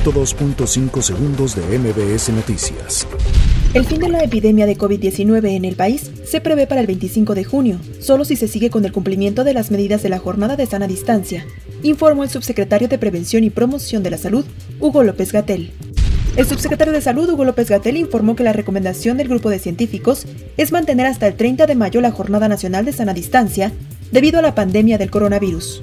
102.5 segundos de MBS Noticias. El fin de la epidemia de COVID-19 en el país se prevé para el 25 de junio, solo si se sigue con el cumplimiento de las medidas de la jornada de sana distancia, informó el subsecretario de Prevención y Promoción de la Salud, Hugo López Gatel. El subsecretario de Salud, Hugo López Gatel, informó que la recomendación del grupo de científicos es mantener hasta el 30 de mayo la Jornada Nacional de Sana Distancia debido a la pandemia del coronavirus.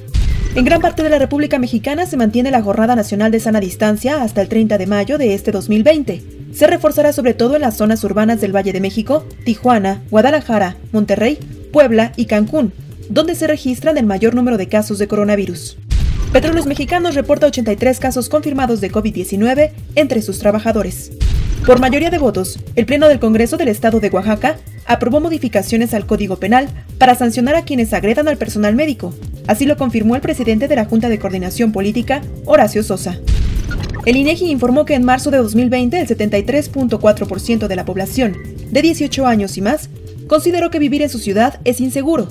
En gran parte de la República Mexicana se mantiene la Jornada Nacional de Sana Distancia hasta el 30 de mayo de este 2020. Se reforzará sobre todo en las zonas urbanas del Valle de México, Tijuana, Guadalajara, Monterrey, Puebla y Cancún, donde se registran el mayor número de casos de coronavirus. Petróleos Mexicanos reporta 83 casos confirmados de COVID-19 entre sus trabajadores. Por mayoría de votos, el Pleno del Congreso del Estado de Oaxaca aprobó modificaciones al Código Penal para sancionar a quienes agredan al personal médico, Así lo confirmó el presidente de la Junta de Coordinación Política, Horacio Sosa. El INEGI informó que en marzo de 2020 el 73.4% de la población de 18 años y más consideró que vivir en su ciudad es inseguro.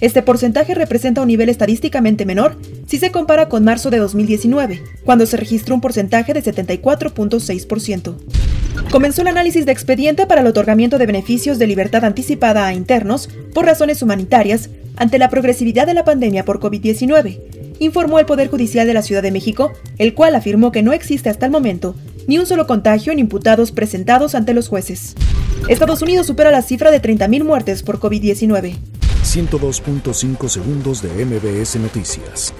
Este porcentaje representa un nivel estadísticamente menor si se compara con marzo de 2019, cuando se registró un porcentaje de 74.6%. Comenzó el análisis de expediente para el otorgamiento de beneficios de libertad anticipada a internos por razones humanitarias ante la progresividad de la pandemia por COVID-19, informó el Poder Judicial de la Ciudad de México, el cual afirmó que no existe hasta el momento ni un solo contagio en imputados presentados ante los jueces. Estados Unidos supera la cifra de 30.000 muertes por COVID-19. 102.5 segundos de MBS Noticias.